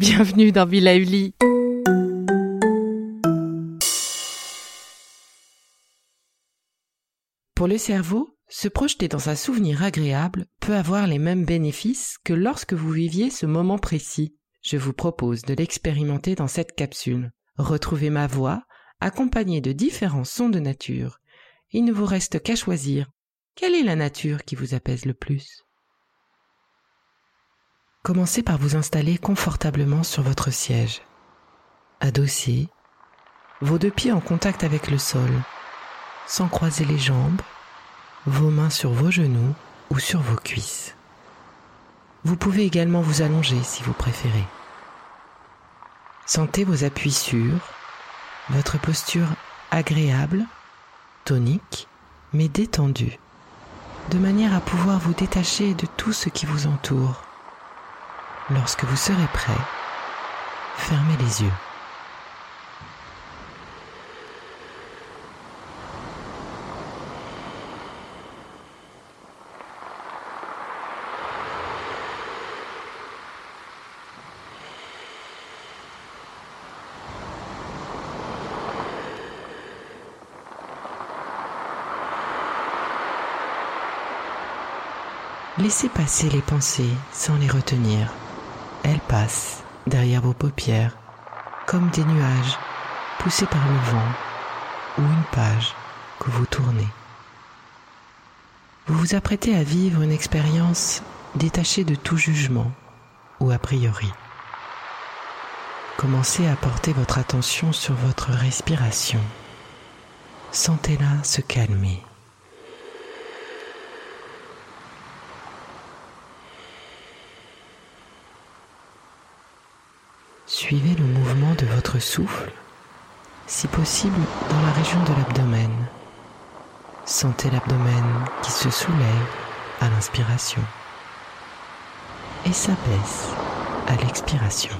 Bienvenue dans Villa Uli. Pour le cerveau, se projeter dans un souvenir agréable peut avoir les mêmes bénéfices que lorsque vous viviez ce moment précis. Je vous propose de l'expérimenter dans cette capsule. Retrouvez ma voix, accompagnée de différents sons de nature. Il ne vous reste qu'à choisir. Quelle est la nature qui vous apaise le plus? Commencez par vous installer confortablement sur votre siège. Adossé, vos deux pieds en contact avec le sol, sans croiser les jambes, vos mains sur vos genoux ou sur vos cuisses. Vous pouvez également vous allonger si vous préférez. Sentez vos appuis sûrs, votre posture agréable, tonique, mais détendue, de manière à pouvoir vous détacher de tout ce qui vous entoure. Lorsque vous serez prêt, fermez les yeux. Laissez passer les pensées sans les retenir. Elles passent derrière vos paupières comme des nuages poussés par le vent ou une page que vous tournez. Vous vous apprêtez à vivre une expérience détachée de tout jugement ou a priori. Commencez à porter votre attention sur votre respiration. Sentez-la se calmer. Suivez le mouvement de votre souffle, si possible dans la région de l'abdomen. Sentez l'abdomen qui se soulève à l'inspiration et s'abaisse à l'expiration.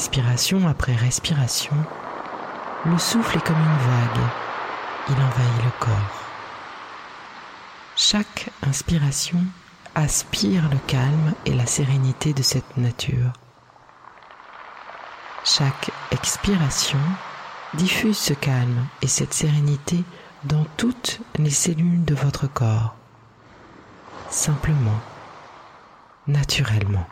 Respiration après respiration, le souffle est comme une vague. Il envahit le corps. Chaque inspiration aspire le calme et la sérénité de cette nature. Chaque expiration diffuse ce calme et cette sérénité dans toutes les cellules de votre corps. Simplement, naturellement.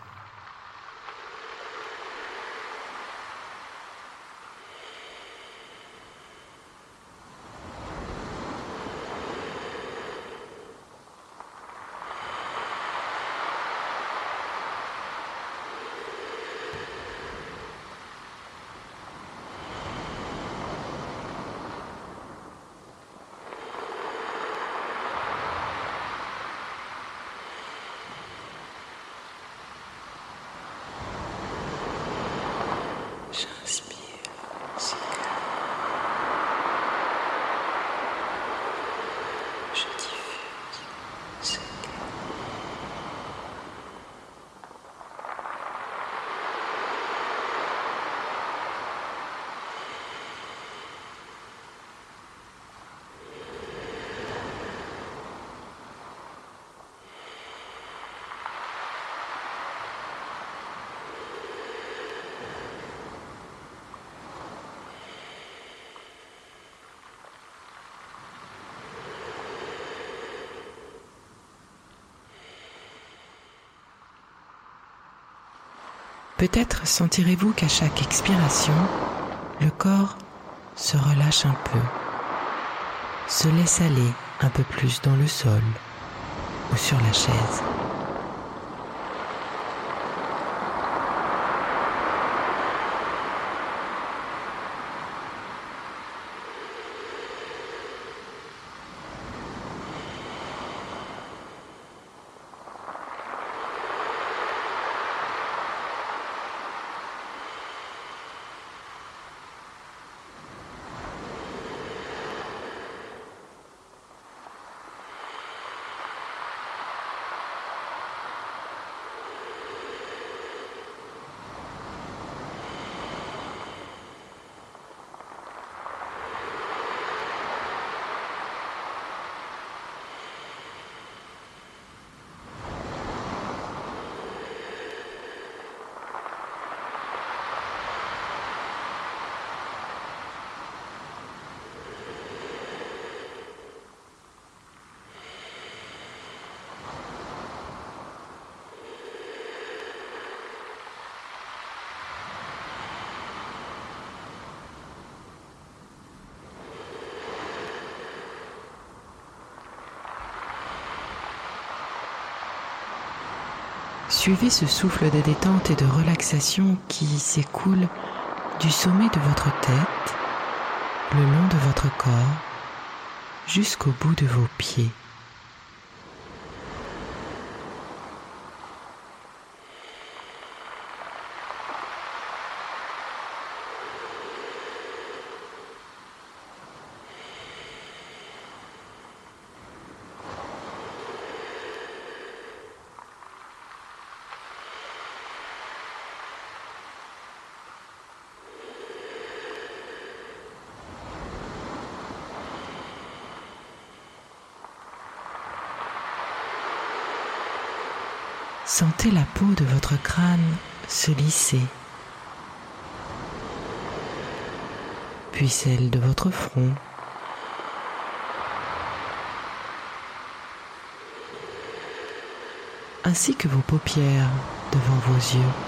Peut-être sentirez-vous qu'à chaque expiration, le corps se relâche un peu, se laisse aller un peu plus dans le sol ou sur la chaise. Suivez ce souffle de détente et de relaxation qui s'écoule du sommet de votre tête, le long de votre corps, jusqu'au bout de vos pieds. Sentez la peau de votre crâne se lisser, puis celle de votre front. ainsi que vos paupières devant vos yeux.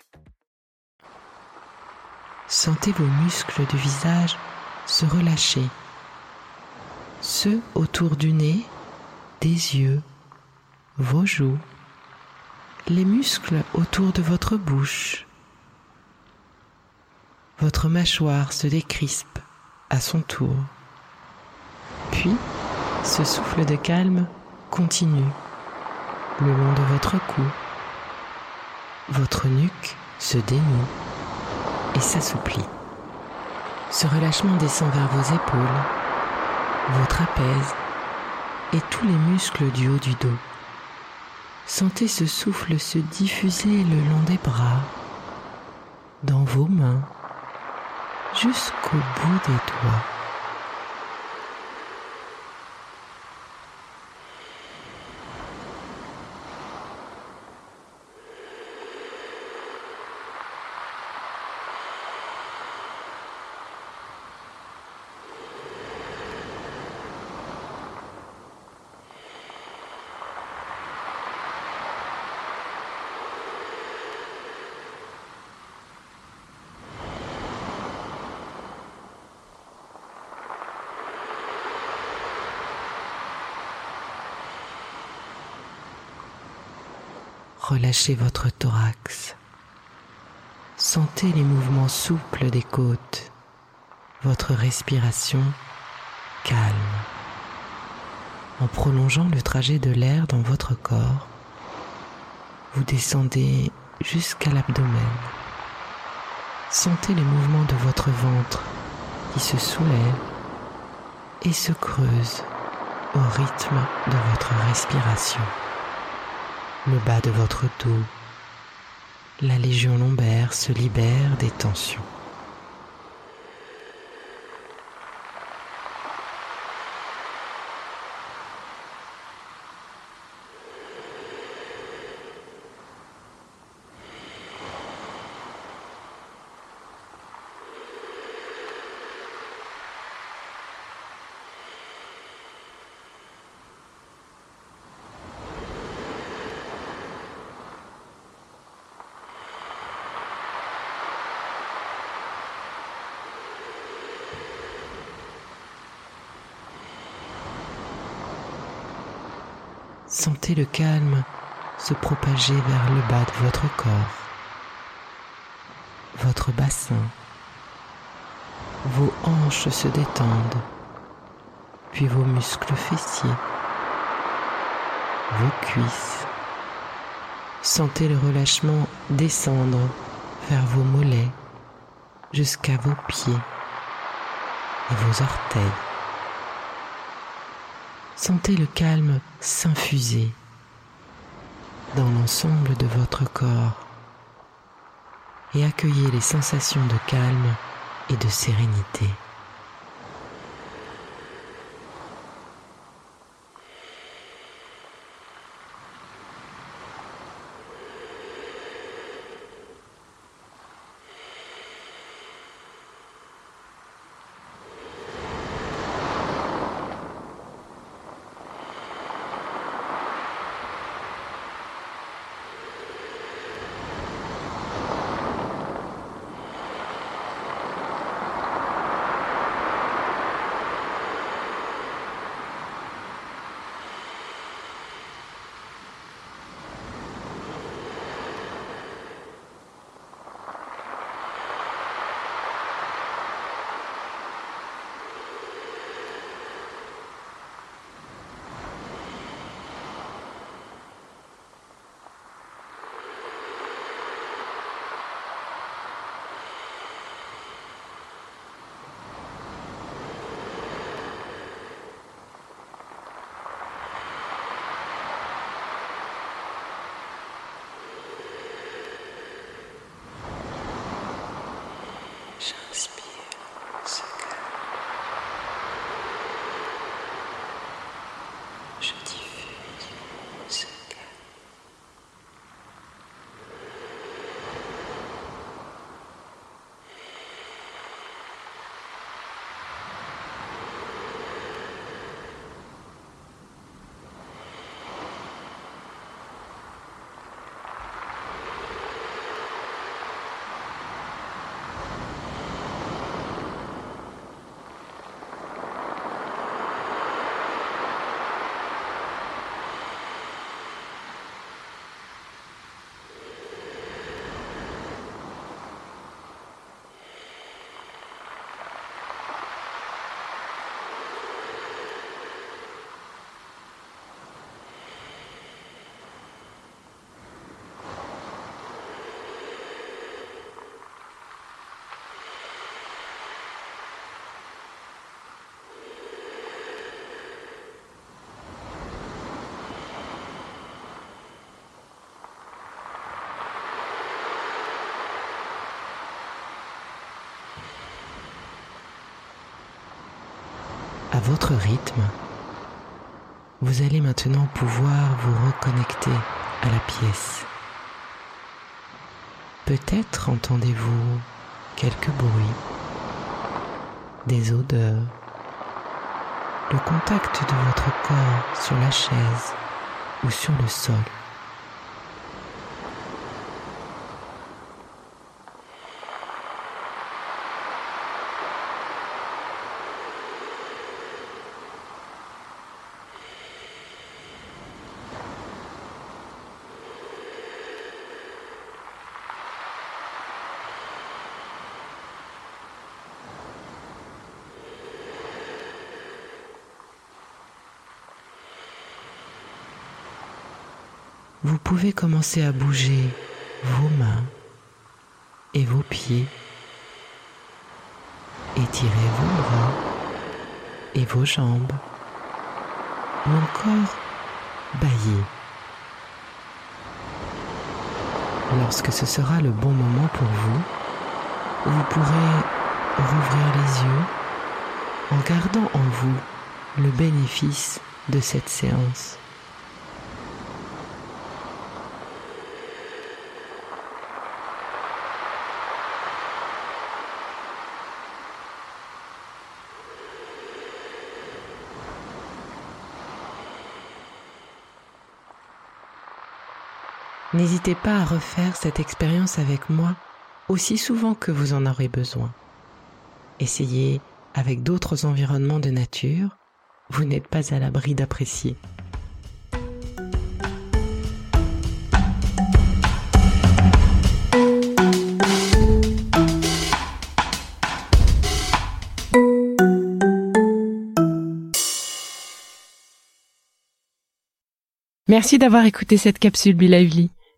Sentez vos muscles du visage se relâcher. Ceux autour du nez, des yeux, vos joues, les muscles autour de votre bouche. Votre mâchoire se décrispe à son tour. Puis, ce souffle de calme continue le long de votre cou. Votre nuque se dénoue et s'assouplit. Ce relâchement descend vers vos épaules, vos trapèzes et tous les muscles du haut du dos. Sentez ce souffle se diffuser le long des bras, dans vos mains, jusqu'au bout des doigts. Relâchez votre thorax. Sentez les mouvements souples des côtes, votre respiration calme. En prolongeant le trajet de l'air dans votre corps, vous descendez jusqu'à l'abdomen. Sentez les mouvements de votre ventre qui se soulève et se creuse au rythme de votre respiration le bas de votre dos. La légion lombaire se libère des tensions. Sentez le calme se propager vers le bas de votre corps, votre bassin. Vos hanches se détendent, puis vos muscles fessiers, vos cuisses. Sentez le relâchement descendre vers vos mollets jusqu'à vos pieds et vos orteils. Sentez le calme s'infuser dans l'ensemble de votre corps et accueillez les sensations de calme et de sérénité. Votre rythme, vous allez maintenant pouvoir vous reconnecter à la pièce. Peut-être entendez-vous quelques bruits, des odeurs, le contact de votre corps sur la chaise ou sur le sol. Vous pouvez commencer à bouger vos mains et vos pieds. Étirez vos bras et vos jambes. Ou encore bailler. Lorsque ce sera le bon moment pour vous, vous pourrez rouvrir les yeux en gardant en vous le bénéfice de cette séance. N'hésitez pas à refaire cette expérience avec moi aussi souvent que vous en aurez besoin. Essayez avec d'autres environnements de nature, vous n'êtes pas à l'abri d'apprécier. Merci d'avoir écouté cette capsule Bilauli.